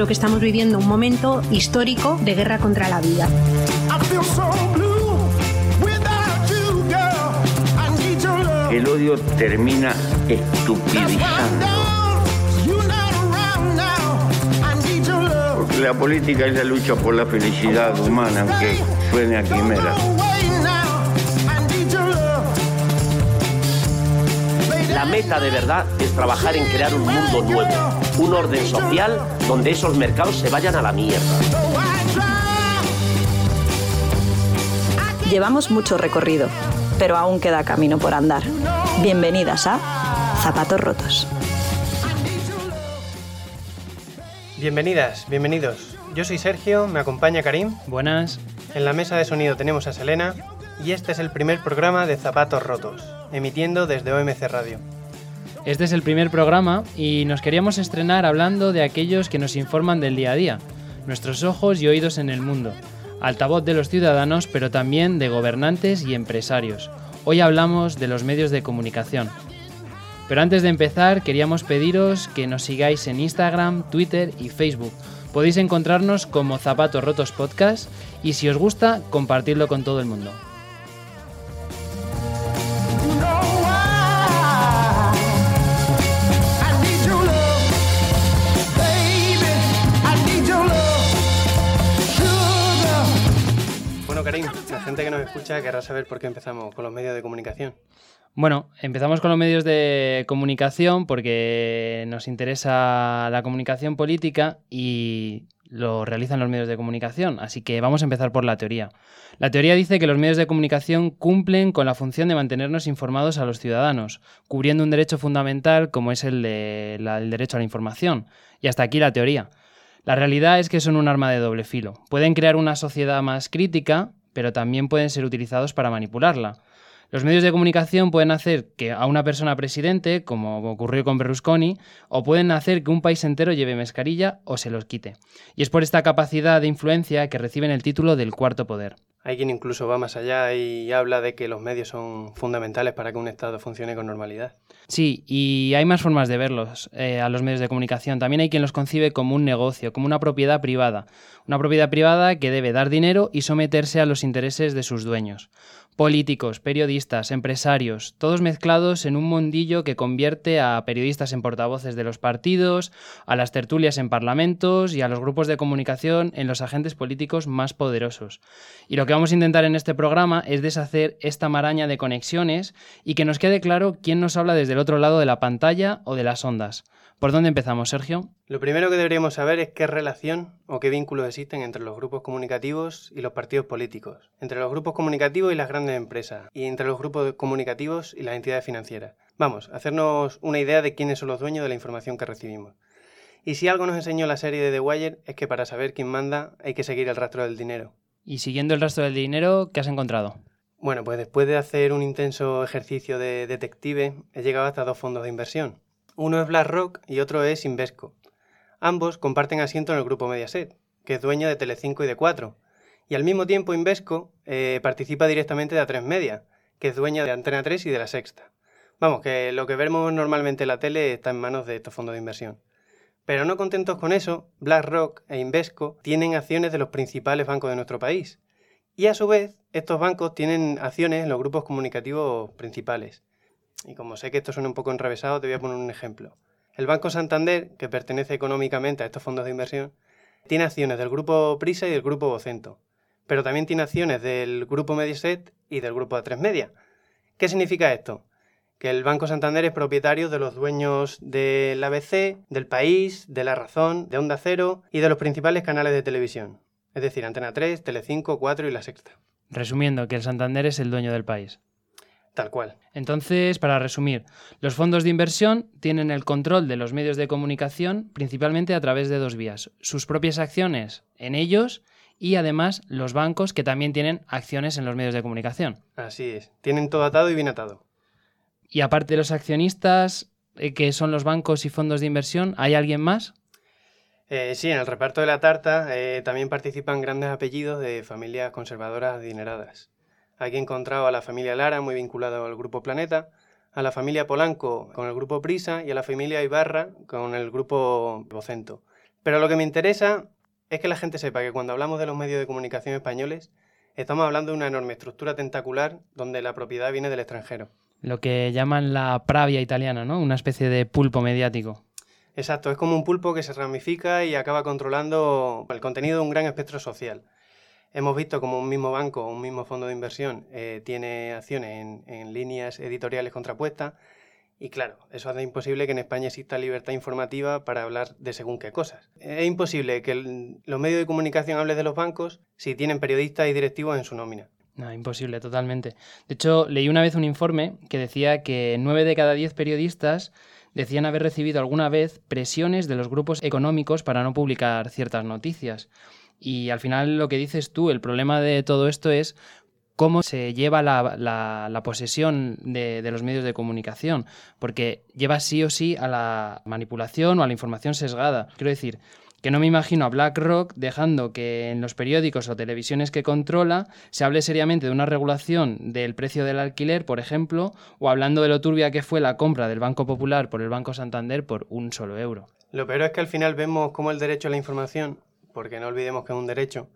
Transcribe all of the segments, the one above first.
creo que estamos viviendo un momento histórico de guerra contra la vida. El odio termina estupidizando. Porque la política es la lucha por la felicidad humana, aunque suene a quimera. La meta de verdad es trabajar en crear un mundo nuevo, un orden social donde esos mercados se vayan a la mierda. Llevamos mucho recorrido, pero aún queda camino por andar. Bienvenidas a Zapatos Rotos. Bienvenidas, bienvenidos. Yo soy Sergio, me acompaña Karim. Buenas. En la mesa de sonido tenemos a Selena y este es el primer programa de Zapatos Rotos, emitiendo desde OMC Radio. Este es el primer programa y nos queríamos estrenar hablando de aquellos que nos informan del día a día, nuestros ojos y oídos en el mundo, altavoz de los ciudadanos pero también de gobernantes y empresarios. Hoy hablamos de los medios de comunicación. Pero antes de empezar queríamos pediros que nos sigáis en Instagram, Twitter y Facebook. Podéis encontrarnos como Zapatos Rotos Podcast y si os gusta, compartirlo con todo el mundo. Escucha querrá saber por qué empezamos con los medios de comunicación. Bueno, empezamos con los medios de comunicación porque nos interesa la comunicación política y lo realizan los medios de comunicación. Así que vamos a empezar por la teoría. La teoría dice que los medios de comunicación cumplen con la función de mantenernos informados a los ciudadanos, cubriendo un derecho fundamental como es el, de derecho a la información. Y hasta aquí la teoría. La realidad es que son un arma de doble filo. Pueden crear una sociedad más crítica, pero también pueden ser utilizados para manipularla. Los medios de comunicación pueden hacer que a una persona presidente, como ocurrió con Berlusconi, o pueden hacer que un país entero lleve mascarilla o se los quite. Y es por esta capacidad de influencia que reciben el título del cuarto poder. Hay quien incluso va más allá y habla de que los medios son fundamentales para que un Estado funcione con normalidad. Sí, y hay más formas de verlos eh, a los medios de comunicación. También hay quien los concibe como un negocio, como una propiedad privada. Una propiedad privada que debe dar dinero y someterse a los intereses de sus dueños. Políticos, periodistas, empresarios, todos mezclados en un mundillo que convierte a periodistas en portavoces de los partidos, a las tertulias en parlamentos y a los grupos de comunicación en los agentes políticos más poderosos. Y lo que vamos a intentar en este programa es deshacer esta maraña de conexiones y que nos quede claro quién nos habla desde el otro lado de la pantalla o de las ondas. ¿Por dónde empezamos, Sergio? Lo primero que deberíamos saber es qué relación o qué vínculos existen entre los grupos comunicativos y los partidos políticos, entre los grupos comunicativos y las grandes empresas, y entre los grupos comunicativos y las entidades financieras. Vamos, hacernos una idea de quiénes son los dueños de la información que recibimos. Y si algo nos enseñó la serie de The Wire es que para saber quién manda hay que seguir el rastro del dinero. Y siguiendo el rastro del dinero, ¿qué has encontrado? Bueno, pues después de hacer un intenso ejercicio de detective, he llegado hasta dos fondos de inversión. Uno es BlackRock y otro es Invesco. Ambos comparten asiento en el grupo Mediaset, que es dueño de Telecinco y de Cuatro. Y al mismo tiempo Invesco eh, participa directamente de A3 Media, que es dueña de Antena 3 y de La Sexta. Vamos, que lo que vemos normalmente en la tele está en manos de estos fondos de inversión. Pero no contentos con eso, BlackRock e Invesco tienen acciones de los principales bancos de nuestro país. Y a su vez, estos bancos tienen acciones en los grupos comunicativos principales. Y como sé que esto suena un poco enrevesado, te voy a poner un ejemplo. El Banco Santander, que pertenece económicamente a estos fondos de inversión, tiene acciones del grupo Prisa y del grupo Vocento, pero también tiene acciones del grupo Mediaset y del grupo A3 Media. ¿Qué significa esto? Que el Banco Santander es propietario de los dueños del ABC, del País, de La Razón, de Onda Cero y de los principales canales de televisión, es decir, Antena 3, Telecinco, 4 y La Sexta. Resumiendo, que el Santander es el dueño del país. Tal cual. Entonces, para resumir, los fondos de inversión tienen el control de los medios de comunicación principalmente a través de dos vías. Sus propias acciones en ellos y además los bancos que también tienen acciones en los medios de comunicación. Así es. Tienen todo atado y bien atado. Y aparte de los accionistas, eh, que son los bancos y fondos de inversión, ¿hay alguien más? Eh, sí, en el reparto de la tarta eh, también participan grandes apellidos de familias conservadoras adineradas. Aquí he encontrado a la familia Lara, muy vinculada al grupo Planeta, a la familia Polanco con el grupo Prisa y a la familia Ibarra con el grupo Vocento. Pero lo que me interesa es que la gente sepa que cuando hablamos de los medios de comunicación españoles, estamos hablando de una enorme estructura tentacular donde la propiedad viene del extranjero. Lo que llaman la pravia italiana, ¿no? Una especie de pulpo mediático. Exacto, es como un pulpo que se ramifica y acaba controlando el contenido de un gran espectro social. Hemos visto como un mismo banco, un mismo fondo de inversión, eh, tiene acciones en, líneas editoriales contrapuestas y claro, eso hace imposible que en España exista libertad informativa para hablar de según qué cosas. Es imposible que los medios de comunicación hablen de los bancos si tienen periodistas y directivos en su nómina. No, imposible, totalmente. De hecho, leí una vez un informe que decía que nueve de cada diez periodistas decían haber recibido alguna vez presiones de los grupos económicos para no publicar ciertas noticias. Y al final lo que dices tú, el problema de todo esto es cómo se lleva la, posesión de, de, los medios de comunicación, porque lleva sí o sí a la manipulación o a la información sesgada. Quiero decir, que no me imagino a BlackRock dejando que en los periódicos o televisiones que controla se hable seriamente de una regulación del precio del alquiler, por ejemplo, o hablando de lo turbia que fue la compra del Banco Popular por el Banco Santander por un solo euro. Lo peor es que al final vemos cómo el derecho a la información porque no olvidemos que es un derecho,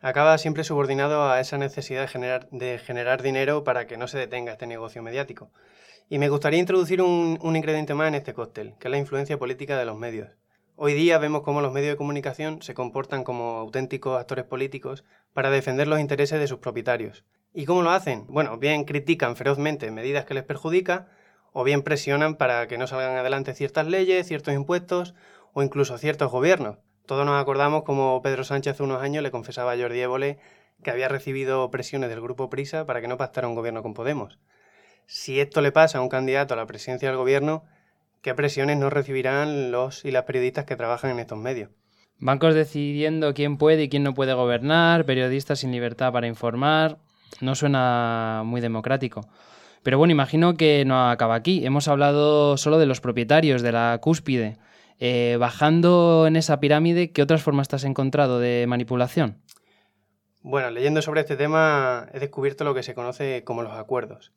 acaba siempre subordinado a esa necesidad de generar, de generar dinero para que no se detenga este negocio mediático. Y me gustaría introducir un, un ingrediente más en este cóctel, que es la influencia política de los medios. Hoy día vemos cómo los medios de comunicación se comportan como auténticos actores políticos para defender los intereses de sus propietarios. ¿Y cómo lo hacen? Bueno, bien critican ferozmente medidas que les perjudican, o bien presionan para que no salgan adelante ciertas leyes, ciertos impuestos o incluso ciertos gobiernos. Todos nos acordamos como Pedro Sánchez hace unos años le confesaba a Jordi Évole que había recibido presiones del grupo Prisa para que no pactara un gobierno con Podemos. Si esto le pasa a un candidato a la presidencia del gobierno, ¿qué presiones no recibirán los y las periodistas que trabajan en estos medios? Bancos decidiendo quién puede y quién no puede gobernar, periodistas sin libertad para informar. No suena muy democrático. Pero bueno, imagino que no acaba aquí. Hemos hablado solo de los propietarios, de la cúspide. Eh, bajando en esa pirámide, ¿qué otras formas te has encontrado de manipulación? Bueno, leyendo sobre este tema he descubierto lo que se conoce como los acuerdos.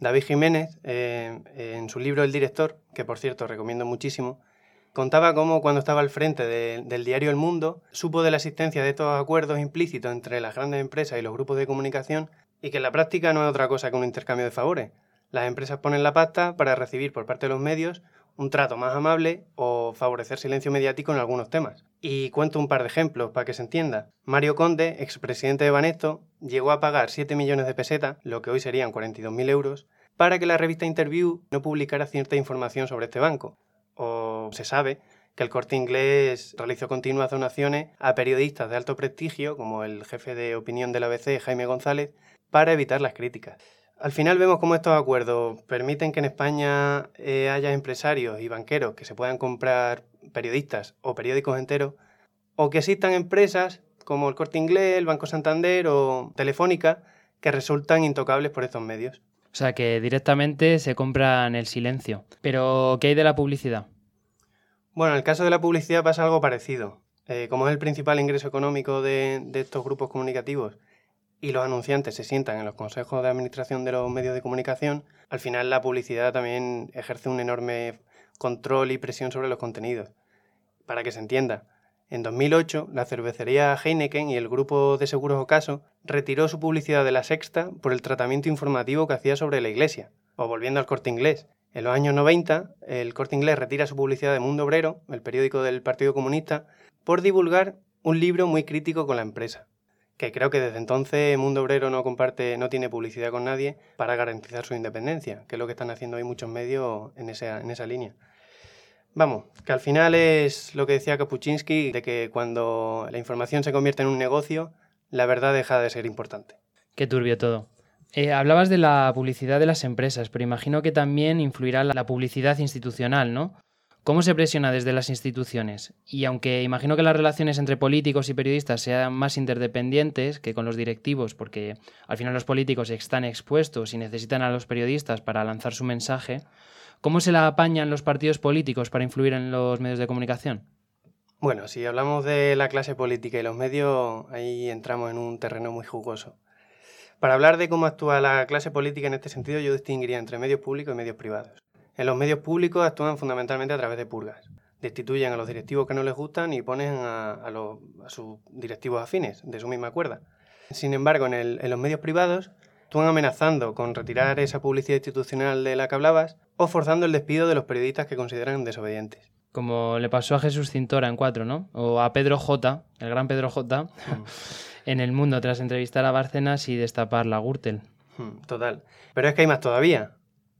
David Jiménez, eh, en su libro El director, que por cierto recomiendo muchísimo, contaba cómo cuando estaba al frente del diario El Mundo, supo de la existencia de estos acuerdos implícitos entre las grandes empresas y los grupos de comunicación y que en la práctica no es otra cosa que un intercambio de favores. Las empresas ponen la pasta para recibir por parte de los medios un trato más amable o favorecer silencio mediático en algunos temas. Y cuento un par de ejemplos para que se entienda. Mario Conde, expresidente de Banesto, llegó a pagar 7 millones de pesetas, lo que hoy serían 42.000 euros, para que la revista Interview no publicara cierta información sobre este banco. O se sabe que el corte inglés realizó continuas donaciones a periodistas de alto prestigio, como el jefe de opinión de la ABC, Jaime González, para evitar las críticas. Al final vemos cómo estos acuerdos permiten que en España eh, haya empresarios y banqueros que se puedan comprar periodistas o periódicos enteros, o que existan empresas como el Corte Inglés, el Banco Santander o Telefónica que resultan intocables por estos medios. O sea que directamente se compran el silencio. Pero, ¿qué hay de la publicidad? Bueno, en el caso de la publicidad pasa algo parecido. Eh, como es el principal ingreso económico de estos grupos comunicativos y los anunciantes se sientan en los consejos de administración de los medios de comunicación, al final la publicidad también ejerce un enorme control y presión sobre los contenidos. Para que se entienda, en 2008 la cervecería Heineken y el grupo de seguros Ocaso retiró su publicidad de la sexta por el tratamiento informativo que hacía sobre la iglesia. O volviendo al corte inglés, en los años 90 el corte inglés retira su publicidad de Mundo Obrero, el periódico del Partido Comunista, por divulgar un libro muy crítico con la empresa que creo que desde entonces Mundo Obrero no comparte, no tiene publicidad con nadie para garantizar su independencia, que es lo que están haciendo hoy muchos medios en esa, en esa línea. Vamos, que al final es lo que decía Kapuczynski, de que cuando la información se convierte en un negocio, la verdad deja de ser importante. Qué turbio todo. Eh, hablabas de la publicidad de las empresas, pero imagino que también influirá la publicidad institucional, ¿no? ¿Cómo se presiona desde las instituciones? Y aunque imagino que las relaciones entre políticos y periodistas sean más interdependientes que con los directivos, porque al final los políticos están expuestos y necesitan a los periodistas para lanzar su mensaje, ¿cómo se la apañan los partidos políticos para influir en los medios de comunicación? Bueno, si hablamos de la clase política y los medios, ahí entramos en un terreno muy jugoso. Para hablar de cómo actúa la clase política en este sentido, yo distinguiría entre medios públicos y medios privados. En los medios públicos actúan fundamentalmente a través de purgas, destituyen a los directivos que no les gustan y ponen a, sus directivos afines de su misma cuerda. Sin embargo, en, los medios privados están amenazando con retirar esa publicidad institucional de la que hablabas o forzando el despido de los periodistas que consideran desobedientes. Como le pasó a Jesús Cintora en Cuatro, ¿no? O a Pedro J, el gran Pedro J, mm. en El Mundo tras entrevistar a Bárcenas y destapar la Gürtel. Mm, total. Pero es que hay más todavía.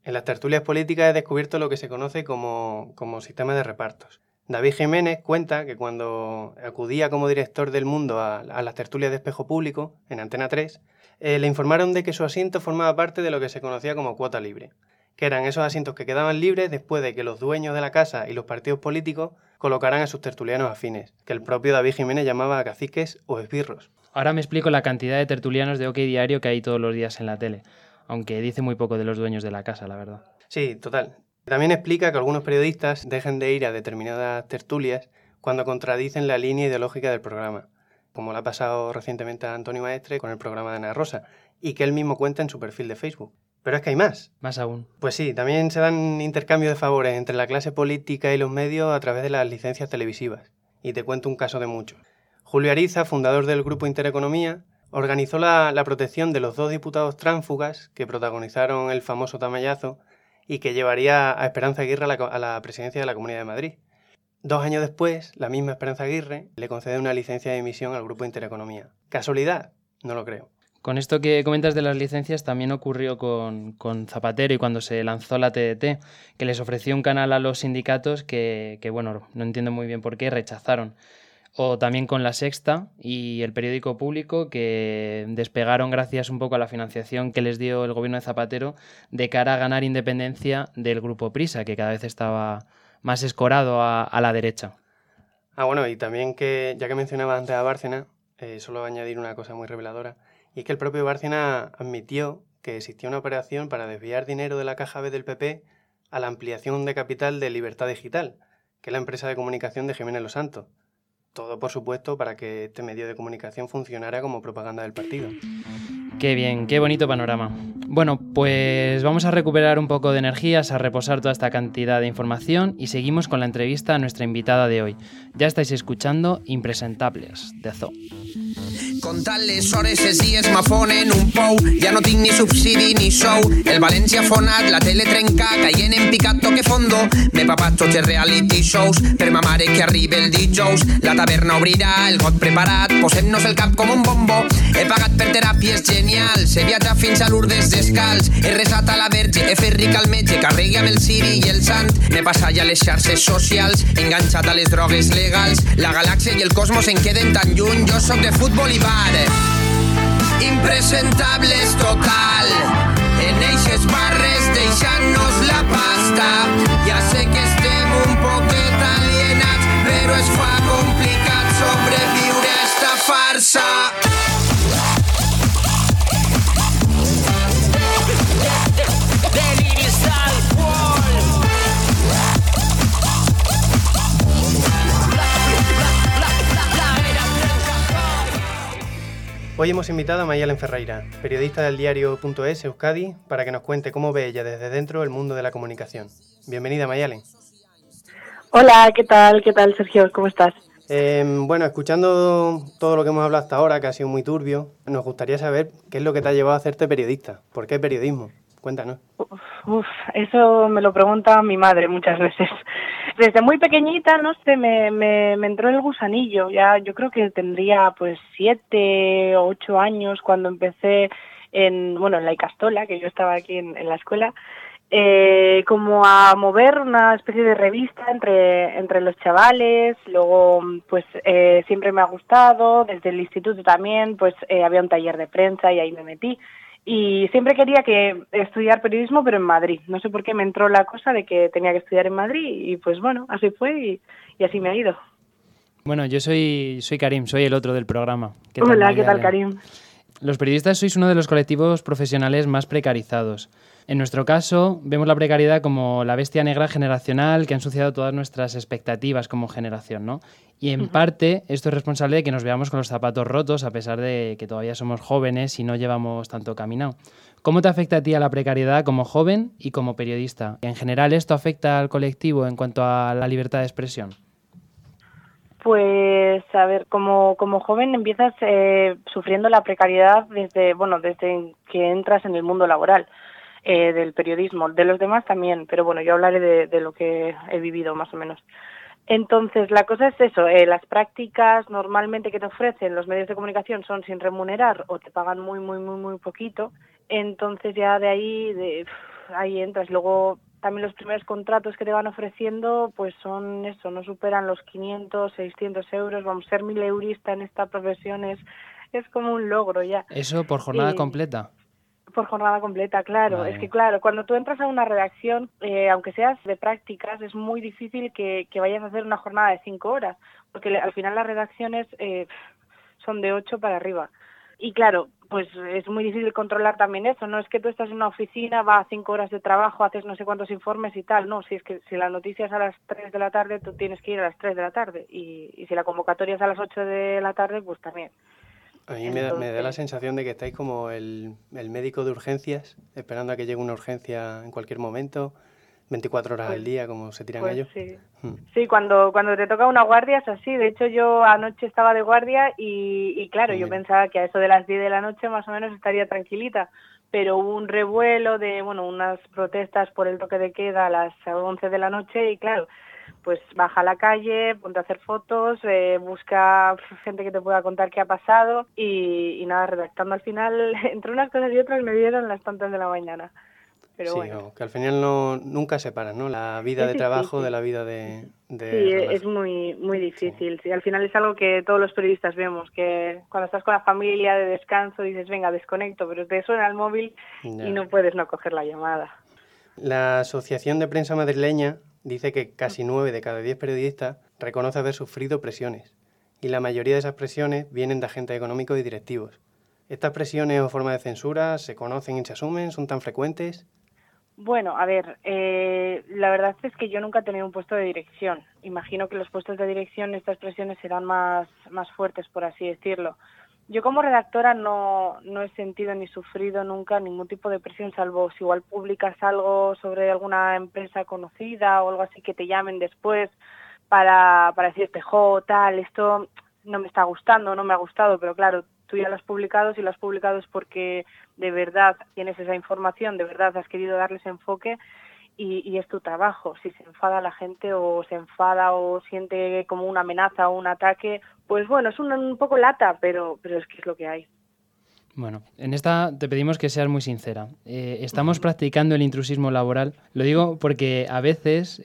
En las tertulias políticas he descubierto lo que se conoce como, como sistema de repartos. David Jiménez cuenta que cuando acudía como director del mundo a, las tertulias de espejo público, en Antena 3, eh, le informaron de que su asiento formaba parte de lo que se conocía como cuota libre, que eran esos asientos que quedaban libres después de que los dueños de la casa y los partidos políticos colocaran a sus tertulianos afines, que el propio David Jiménez llamaba caciques o esbirros. Ahora me explico la cantidad de tertulianos de OK Diario que hay todos los días en la tele aunque dice muy poco de los dueños de la casa, la verdad. Sí, total. También explica que algunos periodistas dejen de ir a determinadas tertulias cuando contradicen la línea ideológica del programa, como le ha pasado recientemente a Antonio Maestre con el programa de Ana Rosa, y que él mismo cuenta en su perfil de Facebook. Pero es que hay más. Más aún. Pues sí, también se dan intercambios de favores entre la clase política y los medios a través de las licencias televisivas. Y te cuento un caso de muchos. Julio Ariza, fundador del grupo Intereconomía, organizó la, protección de los dos diputados tránsfugas que protagonizaron el famoso tamallazo y que llevaría a Esperanza Aguirre a la, presidencia de la Comunidad de Madrid. Dos años después, la misma Esperanza Aguirre le concede una licencia de emisión al Grupo Intereconomía. ¿Casualidad? No lo creo. Con esto que comentas de las licencias también ocurrió con, Zapatero y cuando se lanzó la TDT, que les ofreció un canal a los sindicatos que, que, bueno, no entiendo muy bien por qué, rechazaron o también con La Sexta y el periódico público que despegaron gracias un poco a la financiación que les dio el gobierno de Zapatero de cara a ganar independencia del grupo Prisa, que cada vez estaba más escorado a, la derecha. Ah, bueno, y también que, ya que mencionaba antes a Bárcena, eh, solo añadir una cosa muy reveladora, y es que el propio Bárcena admitió que existía una operación para desviar dinero de la caja B del PP a la ampliación de capital de Libertad Digital, que es la empresa de comunicación de Jiménez Los Santos. Todo, por supuesto, para que este medio de comunicación funcionara como propaganda del partido. Qué bien, qué bonito panorama. Bueno, pues vamos a recuperar un poco de energías, a reposar toda esta cantidad de información y seguimos con la entrevista a nuestra invitada de hoy. Ya estáis escuchando Impresentables, de Zoo. Comptant les hores, els dies m'afonen un pou. Ja no tinc ni subsidi ni sou. El València fonat, la tele trenca, caient en picat toque fondo. M'he papat tots els reality shows per ma mare que arriba el dijous. La taverna obrirà, el got preparat, posem-nos el cap com un bombo. He pagat per teràpies genials, he viatjat fins a Lourdes descalç. He resat a la verge, he fet ric al metge, carregui amb el Siri i el Sant. M'he passat ja les xarxes socials, enganxat a les drogues legals. La galàxia i el cosmos en queden tan lluny, jo sóc de futbol i bar. Impresentables total. En eixes barres deixant-nos la pasta. Ja sé que estem un poquet alienats, però es fa complicat sobreviure a esta farsa. Hoy hemos invitado a Mayalen Ferreira, periodista del diario.es Euskadi, para que nos cuente cómo ve ella desde dentro el mundo de la comunicación. Bienvenida, Mayalen. Hola, ¿qué tal? ¿Qué tal, Sergio? ¿Cómo estás? Em, bueno, escuchando todo lo que hemos hablado hasta ahora, que ha sido muy turbio, nos gustaría saber qué es lo que te ha llevado a hacerte periodista. ¿Por qué periodismo? Cuéntanos. Uf, eso me lo pregunta mi madre muchas veces. Desde muy pequeñita, no sé, me, me, entró el gusanillo. Ya, yo creo que tendría pues siete o ocho años cuando empecé en, bueno, en la Icastola, que yo estaba aquí en, la escuela, eh, como a mover una especie de revista entre, entre los chavales, luego pues eh, siempre me ha gustado, desde el instituto también, pues eh, había un taller de prensa y ahí me metí y siempre quería que estudiar periodismo pero en Madrid. No sé por qué me entró la cosa de que tenía que estudiar en Madrid y pues bueno, así fue y, así me ha ido. Bueno, yo soy, soy Karim, soy el otro del programa. Hola, ¿qué tal Karim? Los periodistas sois uno de los colectivos profesionales más precarizados. En nuestro caso, vemos la precariedad como la bestia negra generacional que ha ensuciado todas nuestras expectativas como generación, ¿no? Y en parte esto es responsable de que nos veamos con los zapatos rotos a pesar de que todavía somos jóvenes y no llevamos tanto caminado. ¿Cómo te afecta a ti a la precariedad como joven y como periodista? En general, ¿esto afecta al colectivo en cuanto a la libertad de expresión? Pues, a ver, como, como joven empiezas eh, sufriendo la precariedad desde, bueno, desde que entras en el mundo laboral. Eh, del periodismo, de los demás también, pero bueno, yo hablaré de, lo que he vivido más o menos. Entonces, la cosa es eso, eh, las prácticas normalmente que te ofrecen los medios de comunicación son sin remunerar o te pagan muy, muy, muy, muy poquito, entonces ya de ahí, de, ahí entras. Luego también los primeros contratos que te van ofreciendo, pues son eso, no superan los 500, 600 euros, vamos, ser mil eurista en esta profesión es, es como un logro ya. ¿Eso por jornada completa? Por jornada completa, claro. Es que, claro, cuando tú entras a una redacción, eh, aunque seas de prácticas, es muy difícil que, vayas a hacer una jornada de cinco horas, porque al final las redacciones eh, son de ocho para arriba. Y claro, pues es muy difícil controlar también eso. No es que tú estás en una oficina, va a cinco horas de trabajo, haces no sé cuántos informes y tal. No, si es que si la noticia es a las tres de la tarde, tú tienes que ir a las tres de la tarde. Y, y si la convocatoria es a las ocho de la tarde, pues también. A mí me, da, la sensación de que estáis como el, médico de urgencias, esperando a que llegue una urgencia en cualquier momento, 24 horas al pues, día, como se tiran pues ellos. Sí, hmm. sí cuando, cuando te toca una guardia es así. De hecho, yo anoche estaba de guardia y, claro, yo pensaba que a eso de las 10 de la noche más o menos estaría tranquilita. Pero hubo un revuelo de, bueno, unas protestas por el toque de queda a las 11 de la noche y claro, pues baja a la calle, ponte a hacer fotos, eh, busca gente que te pueda contar qué ha pasado y, nada, redactando al final, entre unas cosas y otras me dieron las tantas de la mañana. Pero sí, que al final no, nunca separan, ¿no? La vida de trabajo de la vida de... sí, es muy, muy difícil. Sí. al final es algo que todos los periodistas vemos, que cuando estás con la familia de descanso dices, venga, desconecto, pero te suena el móvil y no puedes no coger la llamada. La Asociación de Prensa Madrileña dice que casi nueve de cada diez periodistas reconoce haber sufrido presiones, y la mayoría de esas presiones vienen de agentes económicos y directivos. ¿Estas presiones o formas de censura se conocen y se asumen? ¿Son tan frecuentes? Bueno, a ver, eh, la verdad es que yo nunca he tenido un puesto de dirección. Imagino que los puestos de dirección estas presiones serán más, más fuertes, por así decirlo. Yo como redactora no, no he sentido ni sufrido nunca ningún tipo de presión, salvo si igual publicas algo sobre alguna empresa conocida o algo así que te llamen después para, para decirte, jo, tal, esto no me está gustando, no me ha gustado, pero claro, tú ya lo has publicado, si lo has publicado es porque de verdad tienes esa información, de verdad has querido darles enfoque y, y, es tu trabajo. Si se enfada la gente o se enfada o siente como una amenaza o un ataque, pues bueno, es un, poco lata, pero, pero es que es lo que hay. Bueno, en esta te pedimos que seas muy sincera. Eh, estamos practicando el intrusismo laboral. Lo digo porque a veces,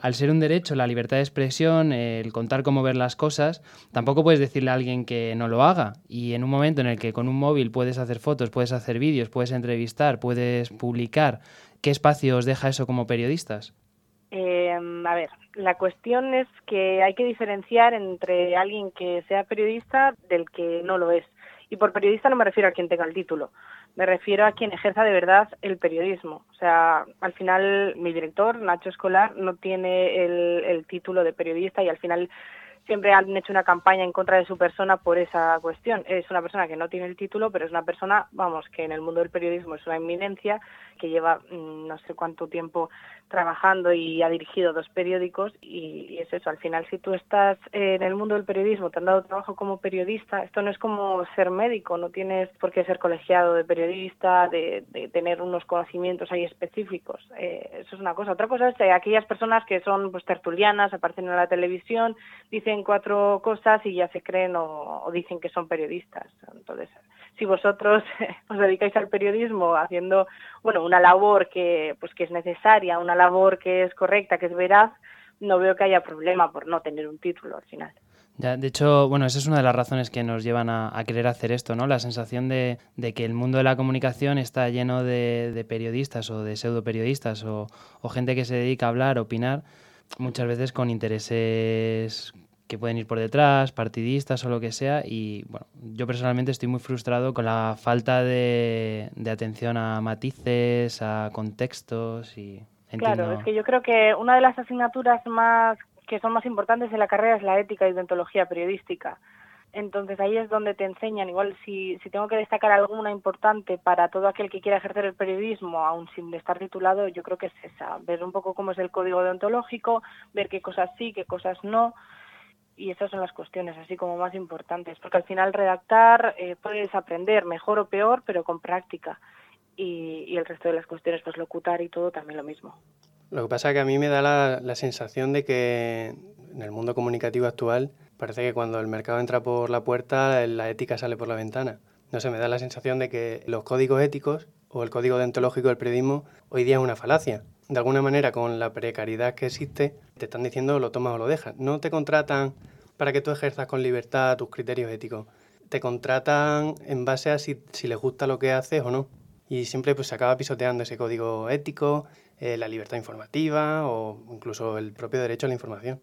al ser un derecho, la libertad de expresión, el contar cómo ver las cosas, tampoco puedes decirle a alguien que no lo haga. Y en un momento en el que con un móvil puedes hacer fotos, puedes hacer vídeos, puedes entrevistar, puedes publicar, ¿qué espacio os deja eso como periodistas? Eh, a ver, la cuestión es que hay que diferenciar entre alguien que sea periodista del que no lo es. Y por periodista no me refiero a quien tenga el título, me refiero a quien ejerza de verdad el periodismo. O sea, al final mi director, Nacho Escolar, no tiene el, el título de periodista y al final siempre han hecho una campaña en contra de su persona por esa cuestión. Es una persona que no tiene el título, pero es una persona, vamos, que en el mundo del periodismo es una eminencia, que lleva mm, no sé cuánto tiempo trabajando y ha dirigido dos periódicos y, es eso, al final si tú estás en el mundo del periodismo, te han dado trabajo como periodista, esto no es como ser médico, no tienes por qué ser colegiado de periodista, de, tener unos conocimientos ahí específicos, eh, eso es una cosa. Otra cosa es aquellas personas que son pues tertulianas, aparecen en la televisión, dicen cuatro cosas y ya se creen o, dicen que son periodistas. Entonces, si vosotros os dedicáis al periodismo haciendo, bueno, una labor que, pues, que es necesaria, una labor que es correcta, que es veraz, no veo que haya problema por no tener un título al final. Ya, de hecho, bueno, esa es una de las razones que nos llevan a, querer hacer esto, ¿no? La sensación de, que el mundo de la comunicación está lleno de, periodistas o de pseudo periodistas o, gente que se dedica a hablar, opinar, muchas veces con intereses que pueden ir por detrás, partidistas o lo que sea. Y bueno, yo personalmente estoy muy frustrado con la falta de, atención a matices, a contextos y... Claro, es que yo creo que una de las asignaturas más que son más importantes en la carrera es la ética y deontología periodística. Entonces ahí es donde te enseñan, igual si, si tengo que destacar alguna importante para todo aquel que quiera ejercer el periodismo, aún sin estar titulado, yo creo que es esa, ver un poco cómo es el código deontológico, ver qué cosas sí, qué cosas no, y esas son las cuestiones así como más importantes, porque al final redactar eh, puedes aprender mejor o peor, pero con práctica, y, el resto de las cuestiones, pues locutar y todo también lo mismo. Lo que pasa es que a mí me da la, la sensación de que en el mundo comunicativo actual parece que cuando el mercado entra por la puerta, la ética sale por la ventana. No sé, me da la sensación de que los códigos éticos o el código deontológico del periodismo hoy día es una falacia. De alguna manera, con la precariedad que existe, te están diciendo lo tomas o lo dejas. No te contratan para que tú ejerzas con libertad tus criterios éticos. Te contratan en base a si, les gusta lo que haces o no. Y siempre pues, se acaba pisoteando ese código ético, eh, la libertad informativa o incluso el propio derecho a la información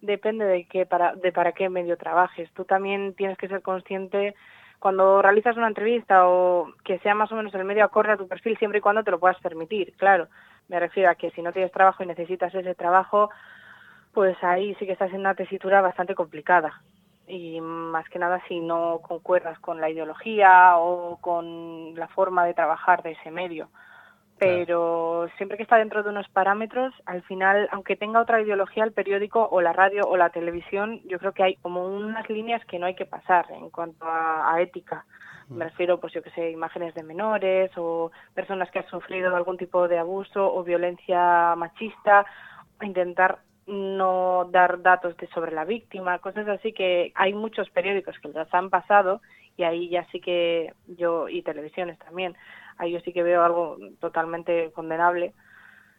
depende de qué para de para qué medio trabajes. Tú también tienes que ser consciente cuando realizas una entrevista o que sea más o menos el medio acorde a tu perfil siempre y cuando te lo puedas permitir. Claro, me refiero a que si no tienes trabajo y necesitas ese trabajo, pues ahí sí que estás en una tesitura bastante complicada. Y más que nada si no concuerdas con la ideología o con la forma de trabajar de ese medio pero siempre que está dentro de unos parámetros, al final, aunque tenga otra ideología el periódico o la radio o la televisión, yo creo que hay como unas líneas que no hay que pasar en cuanto a, ética. Me mm. refiero, pues yo que sé, imágenes de menores o personas que han sufrido algún tipo de abuso o violencia machista, intentar no dar datos de sobre la víctima, cosas así que hay muchos periódicos que las han pasado y ahí ya sí que yo y televisiones también ahí yo sí que veo algo totalmente condenable,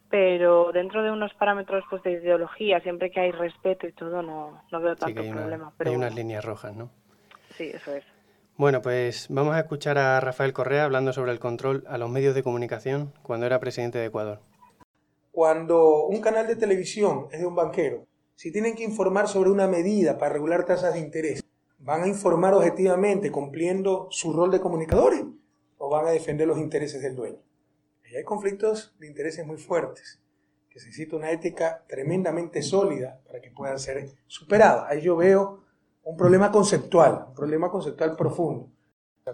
pero dentro de unos parámetros pues de ideología, siempre que hay respeto y todo, no, no veo tanto problema. Hay unas líneas rojas, ¿no? Sí, eso es. Bueno, pues vamos a escuchar a Rafael Correa hablando sobre el control a los medios de comunicación cuando era presidente de Ecuador. Cuando un canal de televisión es de un banquero, si tienen que informar sobre una medida para regular tasas de interés, ¿van a informar objetivamente cumpliendo su rol de comunicadores? o van a defender los intereses del dueño. Y hay conflictos de intereses muy fuertes, que se necesita una ética tremendamente sólida para que puedan ser superadas. Ahí yo veo un problema conceptual, un problema conceptual profundo.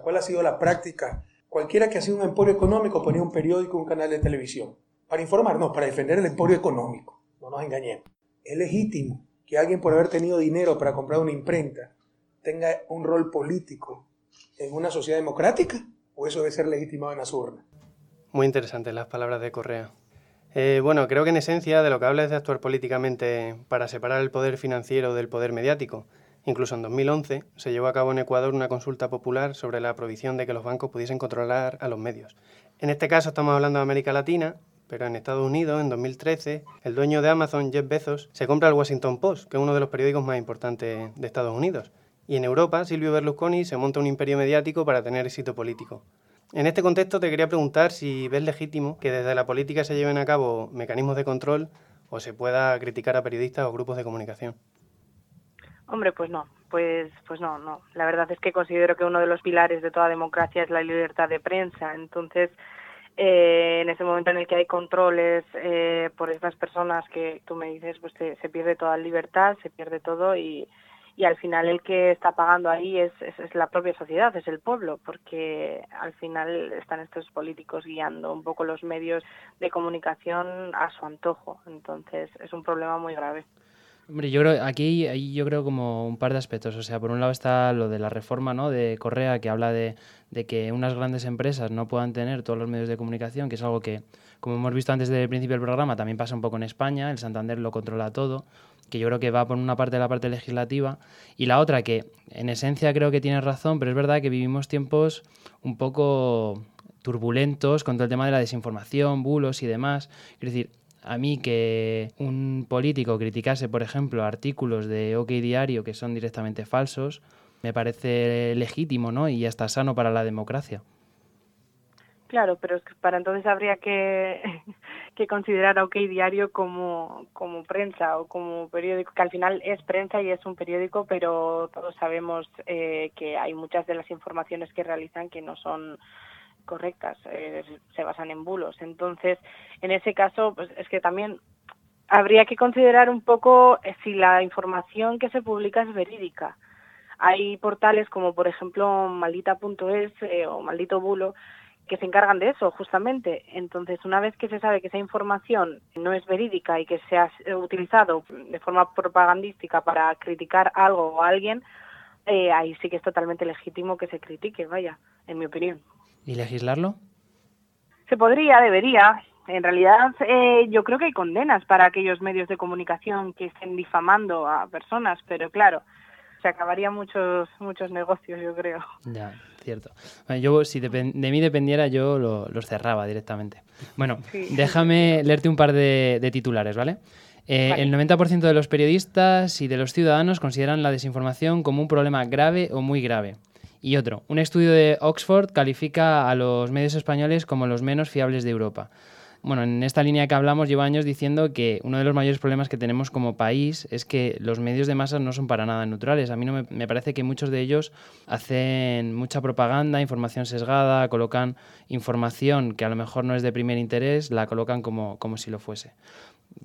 ¿Cuál ha sido la práctica? Cualquiera que ha sido un emporio económico ponía un periódico, un canal de televisión. Para informar, no, para defender el emporio económico. No nos engañemos. Es legítimo que alguien por haber tenido dinero para comprar una imprenta tenga un rol político en una sociedad democrática o eso debe ser legitimado en las urnas. Muy interesantes las palabras de Correa. Eh, bueno, creo que en esencia de lo que habla es de actuar políticamente para separar el poder financiero del poder mediático. Incluso en 2011 se llevó a cabo en Ecuador una consulta popular sobre la prohibición de que los bancos pudiesen controlar a los medios. En este caso estamos hablando de América Latina, pero en Estados Unidos, en 2013, el dueño de Amazon, Jeff Bezos, se compra el Washington Post, que es uno de los periódicos más importantes de Estados Unidos. Y en Europa, Silvio Berlusconi se monta un imperio mediático para tener éxito político. En este contexto te quería preguntar si ves legítimo que desde la política se lleven a cabo mecanismos de control o se pueda criticar a periodistas o grupos de comunicación. Hombre, pues no, pues, pues no, no. La verdad es que considero que uno de los pilares de toda democracia es la libertad de prensa. Entonces, eh, en ese momento en el que hay controles eh, por estas personas que tú me dices, pues se pierde toda libertad, se pierde todo y, y al final el que está pagando ahí es, es, la propia sociedad, es el pueblo, porque al final están estos políticos guiando un poco los medios de comunicación a su antojo. Entonces es un problema muy grave. Hombre, yo creo aquí hay, yo creo como un par de aspectos. O sea, por un lado está lo de la reforma ¿no? de Correa, que habla de, que unas grandes empresas no puedan tener todos los medios de comunicación, que es algo que, como hemos visto antes del principio del programa, también pasa un poco en España. El Santander lo controla todo que yo creo que va por una parte de la parte legislativa, y la otra que en esencia creo que tiene razón, pero es verdad que vivimos tiempos un poco turbulentos con todo el tema de la desinformación, bulos y demás. Es decir, a mí que un político criticase, por ejemplo, artículos de OK Diario que son directamente falsos, me parece legítimo ¿no? y hasta sano para la democracia. Claro, pero es que para entonces habría que, que considerar a OK Diario como, como prensa o como periódico, que al final es prensa y es un periódico, pero todos sabemos eh, que hay muchas de las informaciones que realizan que no son correctas, eh, se basan en bulos. Entonces, en ese caso, pues es que también habría que considerar un poco eh, si la información que se publica es verídica. Hay portales como, por ejemplo, maldita.es eh, o Maldito Bulo que se encargan de eso, justamente. Entonces, una vez que se sabe que esa información no es verídica y que se ha utilizado de forma propagandística para criticar algo o a alguien, ahí sí que es totalmente legítimo que se critique, vaya, en mi opinión. ¿Y legislarlo? Se podría, debería. En realidad, eh, yo creo que hay condenas para aquellos medios de comunicación que estén difamando a personas, pero claro, se acabarían muchos muchos negocios, yo creo. Ya, cierto. yo, si de, mí dependiera, yo los cerraba directamente. Bueno, déjame leerte un par de, titulares, ¿vale? Eh, el 90% de los periodistas y de los ciudadanos consideran la desinformación como un problema grave o muy grave. Y otro, un estudio de Oxford califica a los medios españoles como los menos fiables de Europa. Bueno, en esta línea que hablamos llevo años diciendo que uno de los mayores problemas que tenemos como país es que los medios de masas no son para nada neutrales. A mí no me, parece que muchos de ellos hacen mucha propaganda, información sesgada, colocan información que a lo mejor no es de primer interés, la colocan como, como si lo fuese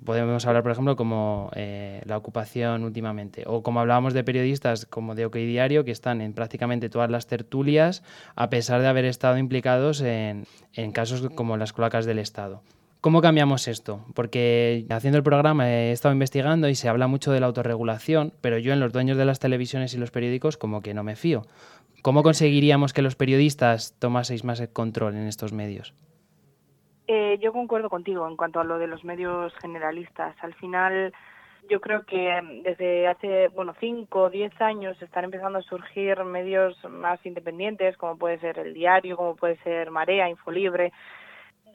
podemos hablar, por ejemplo, como eh, la ocupación últimamente, o como hablábamos de periodistas como de OK Diario, que están en prácticamente todas las tertulias, a pesar de haber estado implicados en, casos como las cloacas del Estado. ¿Cómo cambiamos esto? Porque haciendo el programa he estado investigando y se habla mucho de la autorregulación, pero yo en los dueños de las televisiones y los periódicos como que no me fío. ¿Cómo conseguiríamos que los periodistas tomaseis más el control en estos medios? Eh, yo concuerdo contigo en cuanto a lo de los medios generalistas. Al final, yo creo que mm, desde hace, bueno, cinco o diez años están empezando a surgir medios más independientes, como puede ser El Diario, como puede ser Marea, Infolibre.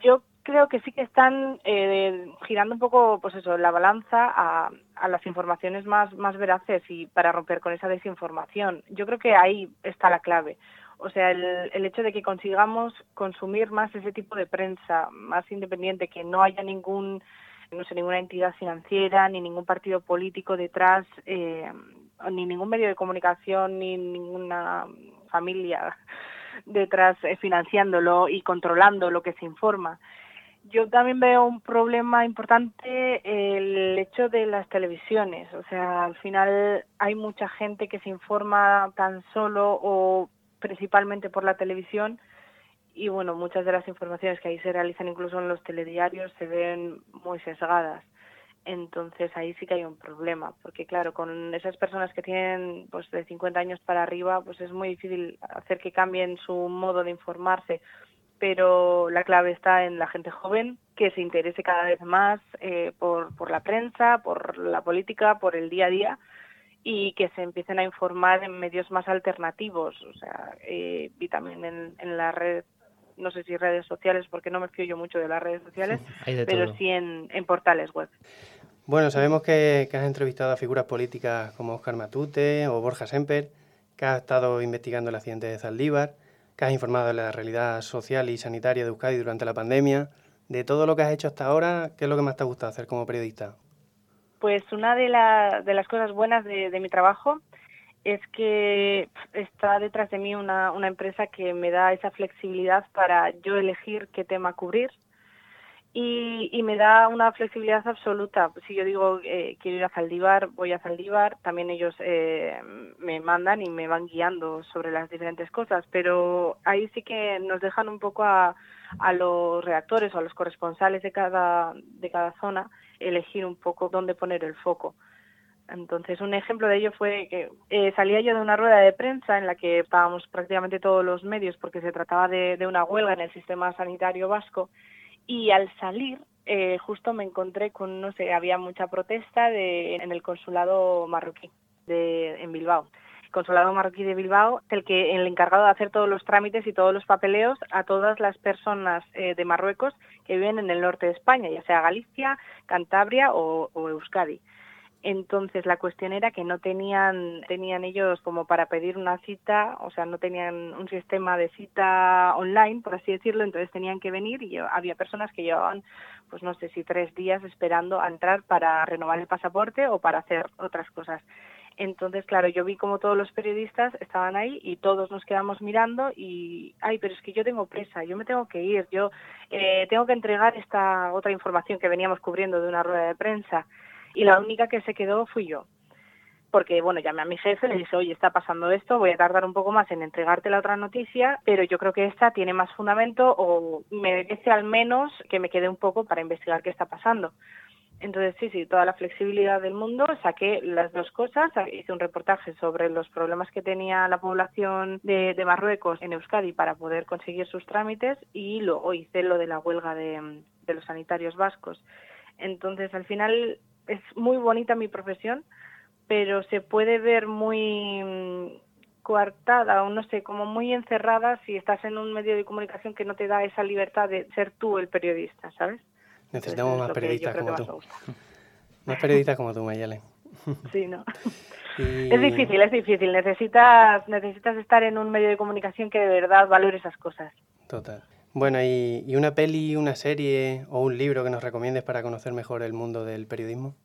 Yo creo que sí que están eh, girando un poco, pues eso, la balanza a, a las informaciones más, más veraces y para romper con esa desinformación. Yo creo que ahí está la clave. O sea, el, el hecho de que consigamos consumir más ese tipo de prensa, más independiente, que no haya ningún, no sé, ninguna entidad financiera, ni ningún partido político detrás, eh, ni ningún medio de comunicación, ni ninguna familia detrás eh, financiándolo y controlando lo que se informa. Yo también veo un problema importante el hecho de las televisiones. O sea, al final hay mucha gente que se informa tan solo o principalmente por la televisión y bueno, muchas de las informaciones que ahí se realizan incluso en los telediarios se ven muy sesgadas. Entonces ahí sí que hay un problema, porque claro, con esas personas que tienen pues de 50 años para arriba, pues es muy difícil hacer que cambien su modo de informarse, pero la clave está en la gente joven que se interese cada vez más eh, por, por la prensa, por la política, por el día a día y que se empiecen a informar en medios más alternativos, o sea, eh, y también en, en la red, no sé si redes sociales, porque no me fío yo mucho de las redes sociales, pero sí en, en, portales web. Bueno, sabemos que, que, has entrevistado a figuras políticas como Oscar Matute o Borja Semper, que has estado investigando el accidente de Zaldívar, que has informado de la realidad social y sanitaria de Euskadi durante la pandemia. De todo lo que has hecho hasta ahora, ¿qué es lo que más te ha gustado hacer como periodista? Pues una de, las cosas buenas de, mi trabajo es que está detrás de mí una, empresa que me da esa flexibilidad para yo elegir qué tema cubrir y, me da una flexibilidad absoluta. Si yo digo eh, quiero ir a Zaldívar, voy a Zaldívar, también ellos eh, me mandan y me van guiando sobre las diferentes cosas, pero ahí sí que nos dejan un poco a, los reactores o a los corresponsales de cada, de cada zona elegir un poco dónde poner el foco. Entonces, un ejemplo de ello fue que eh, salía yo de una rueda de prensa en la que estábamos prácticamente todos los medios porque se trataba de, una huelga en el sistema sanitario vasco y al salir eh, justo me encontré con, no sé, había mucha protesta de, en el consulado marroquí de, en Bilbao consulado marroquí de Bilbao, el que el encargado de hacer todos los trámites y todos los papeleos a todas las personas eh, de Marruecos que viven en el norte de España, ya sea Galicia, Cantabria o, Euskadi. Entonces la cuestión era que no tenían, tenían ellos como para pedir una cita, o sea, no tenían un sistema de cita online, por así decirlo, entonces tenían que venir y había personas que llevaban, pues no sé si tres días esperando a entrar para renovar el pasaporte o para hacer otras cosas. Entonces, claro, yo vi como todos los periodistas estaban ahí y todos nos quedamos mirando y, ay, pero es que yo tengo presa, yo me tengo que ir, yo eh, tengo que entregar esta otra información que veníamos cubriendo de una rueda de prensa y la única que se quedó fui yo. Porque, bueno, llamé a mi jefe, le dije, oye, está pasando esto, voy a tardar un poco más en entregarte la otra noticia, pero yo creo que esta tiene más fundamento o merece al menos que me quede un poco para investigar qué está pasando. Entonces, sí, sí, toda la flexibilidad del mundo, saqué las dos cosas, hice un reportaje sobre los problemas que tenía la población de, Marruecos en Euskadi para poder conseguir sus trámites y luego hice lo de la huelga de los sanitarios vascos. Entonces, al final, es muy bonita mi profesión, pero se puede ver muy mm, coartada o no sé, como muy encerrada si estás en un medio de comunicación que no te da esa libertad de ser tú el periodista, ¿sabes? Necesitamos más periodistas como tú. Más periodistas como tú, Mayale. Sí, no. Es difícil, es difícil. Necesitas, necesitas estar en un medio de comunicación que de verdad valore esas cosas. Total. Bueno, ¿y, ¿y, una peli, una serie o un libro que nos recomiendes para conocer mejor el mundo del periodismo?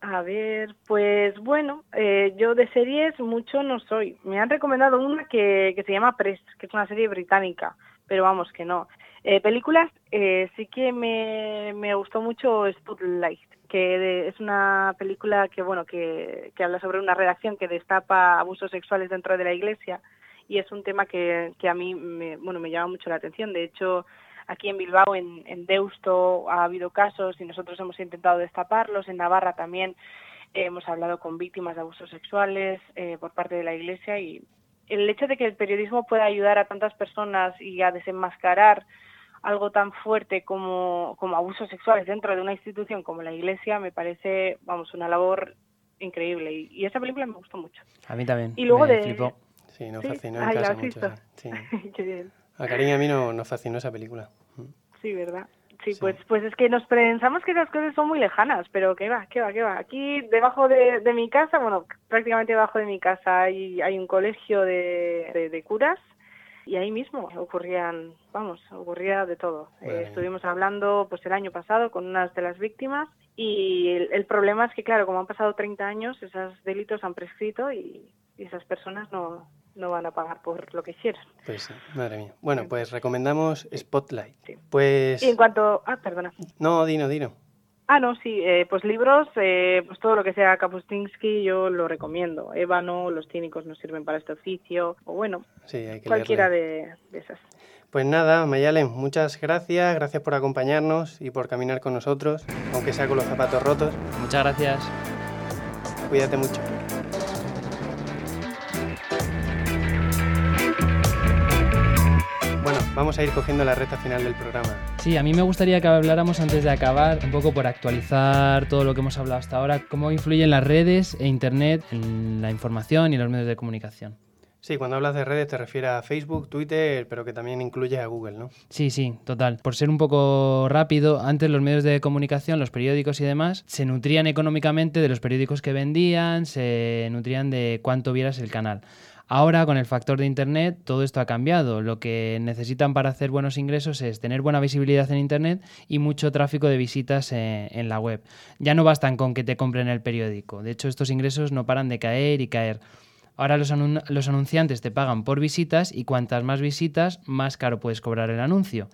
A ver, pues bueno, eh, yo de series mucho no soy. Me han recomendado una que, que se llama Press, que es una serie británica, pero vamos que no. Eh, películas, eh, sí que me, me gustó mucho Spotlight, que es una película que bueno que, que habla sobre una redacción que destapa abusos sexuales dentro de la iglesia y es un tema que, que a mí me, bueno, me llama mucho la atención. De hecho, aquí en Bilbao, en, en Deusto, ha habido casos y nosotros hemos intentado destaparlos. En Navarra también hemos hablado con víctimas de abusos sexuales eh, por parte de la Iglesia y el hecho de que el periodismo pueda ayudar a tantas personas y a desenmascarar algo tan fuerte como, como abusos sexuales dentro de una institución como la Iglesia me parece, vamos, una labor increíble y, esa película me gustó mucho. A mí también. Y luego me de, flipó. Sí, nos fascinó en casa mucho. Sí. Qué bien. A Karin y a mí no, nos fascinó esa película. Sí, ¿verdad? Sí, Pues, pues es que nos pensamos que esas cosas son muy lejanas, pero que va, que va, que va. Aquí debajo de, de mi casa, bueno, prácticamente debajo de mi casa hay, hay un colegio de, de, curas y ahí mismo ocurrían, vamos, ocurría de todo. Eh, estuvimos hablando pues el año pasado con unas de las víctimas y el, el, problema es que, claro, como han pasado 30 años, esos delitos han prescrito y, y esas personas no, no van a pagar por lo que hicieron. Pues sí, madre mía. Bueno, pues recomendamos Spotlight. Pues... Y en cuanto... Ah, perdona. No, Dino, Dino. Ah, no, sí, eh, pues libros, eh, pues todo lo que sea Kapustinsky yo lo recomiendo. Ébano, Los cínicos no sirven para este oficio, o bueno, cualquiera de, de, esas. Pues nada, Mayalen, muchas gracias, gracias por acompañarnos y por caminar con nosotros, aunque sea con los zapatos rotos. Muchas gracias. Cuídate mucho. Vamos a ir cogiendo la recta final del programa. Sí, a mí me gustaría que habláramos antes de acabar, un poco por actualizar todo lo que hemos hablado hasta ahora, cómo influyen las redes e Internet en la información y los medios de comunicación. Sí, cuando hablas de redes te refieres a Facebook, Twitter, pero que también incluye a Google, ¿no? Sí, sí, total. Por ser un poco rápido, antes los medios de comunicación, los periódicos y demás, se nutrían económicamente de los periódicos que vendían, se nutrían de cuánto vieras el canal. Ahora, con el factor de Internet, todo esto ha cambiado. Lo que necesitan para hacer buenos ingresos es tener buena visibilidad en Internet y mucho tráfico de visitas eh, en, la web. Ya no bastan con que te compren el periódico. De hecho, estos ingresos no paran de caer y caer. Ahora los, los anunciantes te pagan por visitas y cuantas más visitas, más caro puedes cobrar el anuncio.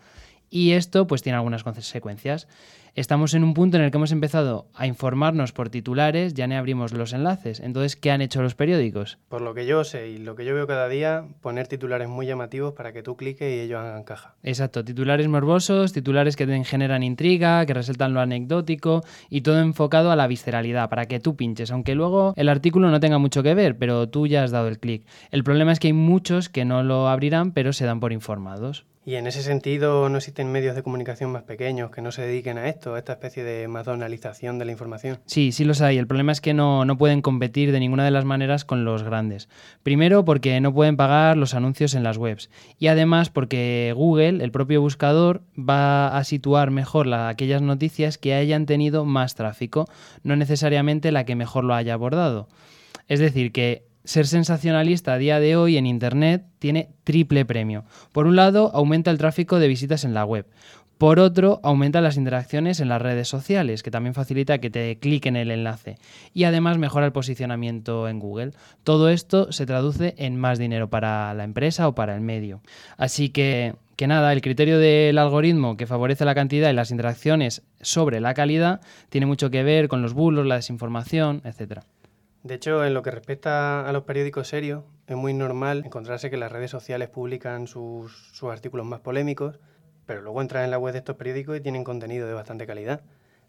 Y esto pues tiene algunas consecuencias. Estamos en un punto en el que hemos empezado a informarnos por titulares, ya no abrimos los enlaces. Entonces, ¿qué han hecho los periódicos? Por lo que yo sé y lo que yo veo cada día, poner titulares muy llamativos para que tú cliques y ellos hagan caja. Exacto, titulares morbosos, titulares que te generan intriga, que resaltan lo anecdótico y todo enfocado a la visceralidad, para que tú pinches, aunque luego el artículo no tenga mucho que ver, pero tú ya has dado el clic. El problema es que hay muchos que no lo abrirán, pero se dan por informados. Y en ese sentido, ¿no existen medios de comunicación más pequeños que no se dediquen a esto, esta especie de madonalización de la información? Sí, sí los hay. El problema es que no, no pueden competir de ninguna de las maneras con los grandes. Primero, porque no pueden pagar los anuncios en las webs. Y además, porque Google, el propio buscador, va a situar mejor la, aquellas noticias que hayan tenido más tráfico, no necesariamente la que mejor lo haya abordado. Es decir, que ser sensacionalista a día de hoy en Internet tiene triple premio. Por un lado, aumenta el tráfico de visitas en la web. Por otro, aumenta las interacciones en las redes sociales, que también facilita que te cliquen el enlace. Y además mejora el posicionamiento en Google. Todo esto se traduce en más dinero para la empresa o para el medio. Así que, que nada, el criterio del algoritmo que favorece la cantidad y las interacciones sobre la calidad tiene mucho que ver con los bulos, la desinformación, etcétera. De hecho, en lo que respecta a los periódicos serios, es muy normal encontrarse que las redes sociales publican sus, sus artículos más polémicos, pero luego entran en la web de estos periódicos y tienen contenido de bastante calidad.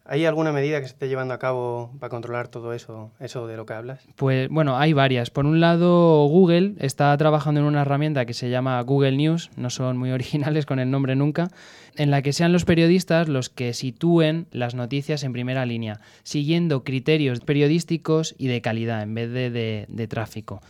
¿Hay alguna medida que se esté llevando a cabo para controlar todo eso, eso de lo que hablas? Pues bueno, hay varias. Por un lado, Google está trabajando en una herramienta que se llama Google News, no son muy originales con el nombre nunca, en la que sean los periodistas los que sitúen las noticias en primera línea, siguiendo criterios periodísticos y de calidad en vez de, de tráfico.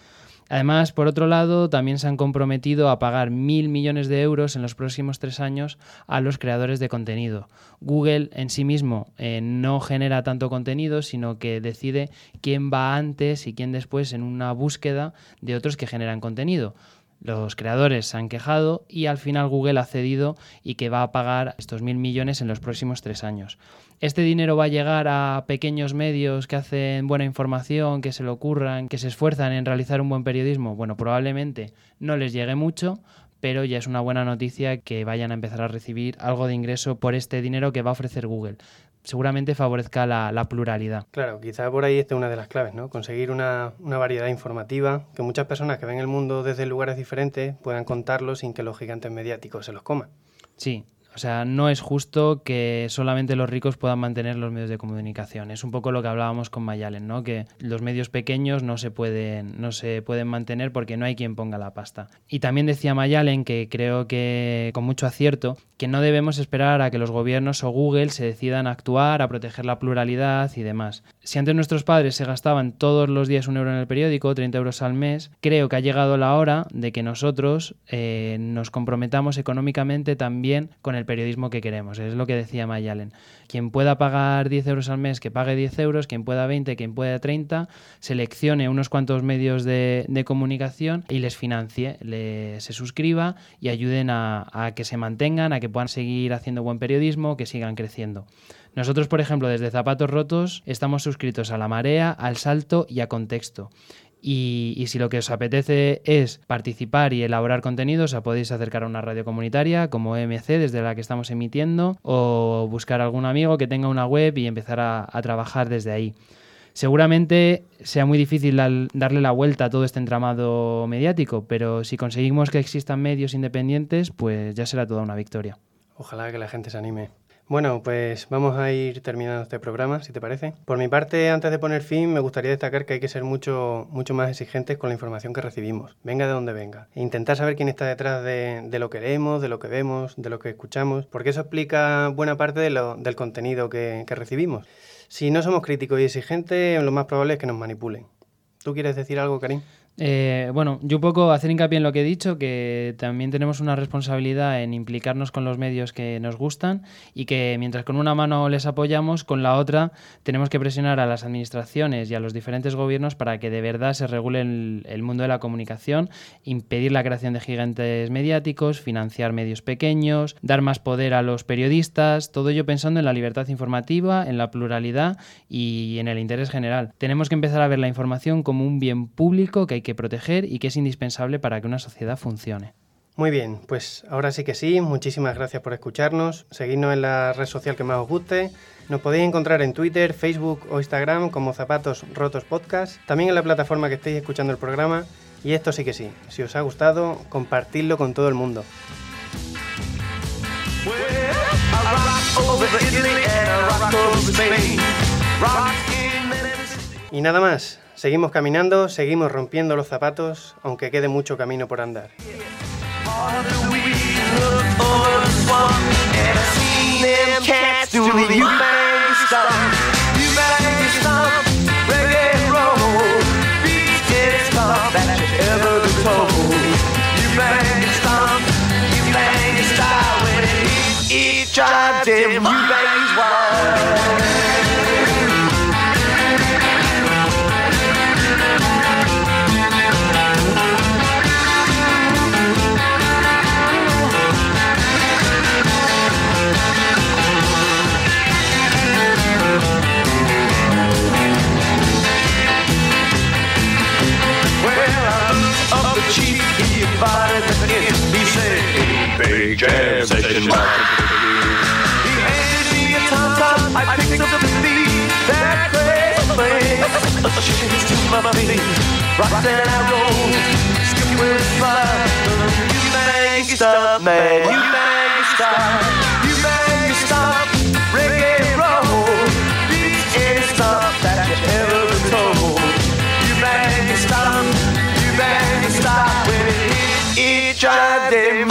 Además, por otro lado, también se han comprometido a pagar mil millones de euros en los próximos tres años a los creadores de contenido. Google en sí mismo eh, no genera tanto contenido, sino que decide quién va antes y quién después en una búsqueda de otros que generan contenido. Los creadores se han quejado y al final Google ha cedido y que va a pagar estos mil millones en los próximos tres años. ¿Este dinero va a llegar a pequeños medios que hacen buena información, que se lo ocurran, que se esfuerzan en realizar un buen periodismo? Bueno, probablemente no les llegue mucho, pero ya es una buena noticia que vayan a empezar a recibir algo de ingreso por este dinero que va a ofrecer Google. Seguramente favorezca la, la pluralidad. Claro, quizá por ahí esté una de las claves, ¿no? Conseguir una, una, variedad informativa, que muchas personas que ven el mundo desde lugares diferentes puedan contarlo sin que los gigantes mediáticos se los coman. Sí, o sea, no es justo que solamente los ricos puedan mantener los medios de comunicación. Es un poco lo que hablábamos con Mayalen, ¿no? Que los medios pequeños no se pueden, no se pueden mantener porque no hay quien ponga la pasta. Y también decía Mayalen, que creo que con mucho acierto, que no debemos esperar a que los gobiernos o Google se decidan a actuar, a proteger la pluralidad y demás. Si antes nuestros padres se gastaban todos los días un euro en el periódico, 30 euros al mes, creo que ha llegado la hora de que nosotros eh, nos comprometamos económicamente también con el periodismo que queremos. Es lo que decía Mayalen. Quien pueda pagar 10 euros al mes, que pague 10 euros, quien pueda 20, quien pueda 30, seleccione unos cuantos medios de, de comunicación y les financie, le, se suscriba y ayuden a, a que se mantengan, a que puedan seguir haciendo buen periodismo, que sigan creciendo. Nosotros, por ejemplo, desde Zapatos Rotos estamos suscritos a La Marea, al Salto y a Contexto. Y, si lo que os apetece es participar y elaborar contenidos, os podéis acercar a una radio comunitaria como EMC, desde la que estamos emitiendo, o buscar algún amigo que tenga una web y empezar a trabajar desde ahí. Seguramente sea muy difícil darle la vuelta a todo este entramado mediático, pero si conseguimos que existan medios independientes, pues ya será toda una victoria. Ojalá que la gente se anime. Bueno, pues vamos a ir terminando este programa, si te parece. Por mi parte, antes de poner fin, me gustaría destacar que hay que ser mucho, mucho más exigentes con la información que recibimos, venga de donde venga. E intentar saber quién está detrás de, lo que leemos, de lo que vemos, de lo que escuchamos, porque eso explica buena parte del contenido que, que recibimos. Si no somos críticos y exigentes, lo más probable es que nos manipulen. ¿Tú quieres decir algo, Karim? Eh, bueno, yo un poco hacer hincapié en lo que he dicho, que también tenemos una responsabilidad en implicarnos con los medios que nos gustan y que mientras con una mano les apoyamos, con la otra tenemos que presionar a las administraciones y a los diferentes gobiernos para que de verdad se regule el, mundo de la comunicación, impedir la creación de gigantes mediáticos, financiar medios pequeños, dar más poder a los periodistas, todo ello pensando en la libertad informativa, en la pluralidad y en el interés general. Tenemos que empezar a ver la información como un bien público que hay que proteger y que es indispensable para que una sociedad funcione. Muy bien, pues ahora sí que sí, muchísimas gracias por escucharnos, seguidnos en la red social que más os guste, nos podéis encontrar en Twitter, Facebook o Instagram como Zapatos Rotos Podcast, también en la plataforma que estéis escuchando el programa y esto sí que sí, si os ha gustado, compartidlo con todo el mundo. Y nada más, Seguimos caminando, seguimos rompiendo los zapatos, aunque quede mucho camino por andar. my chickens to Mamma Mia. Rock that roll, skip with fire. You make it stop, man. You make stop. You make it stop. Reggae roll, beat any stuff that you ever told. You make stop. You make stop when it hits each other. You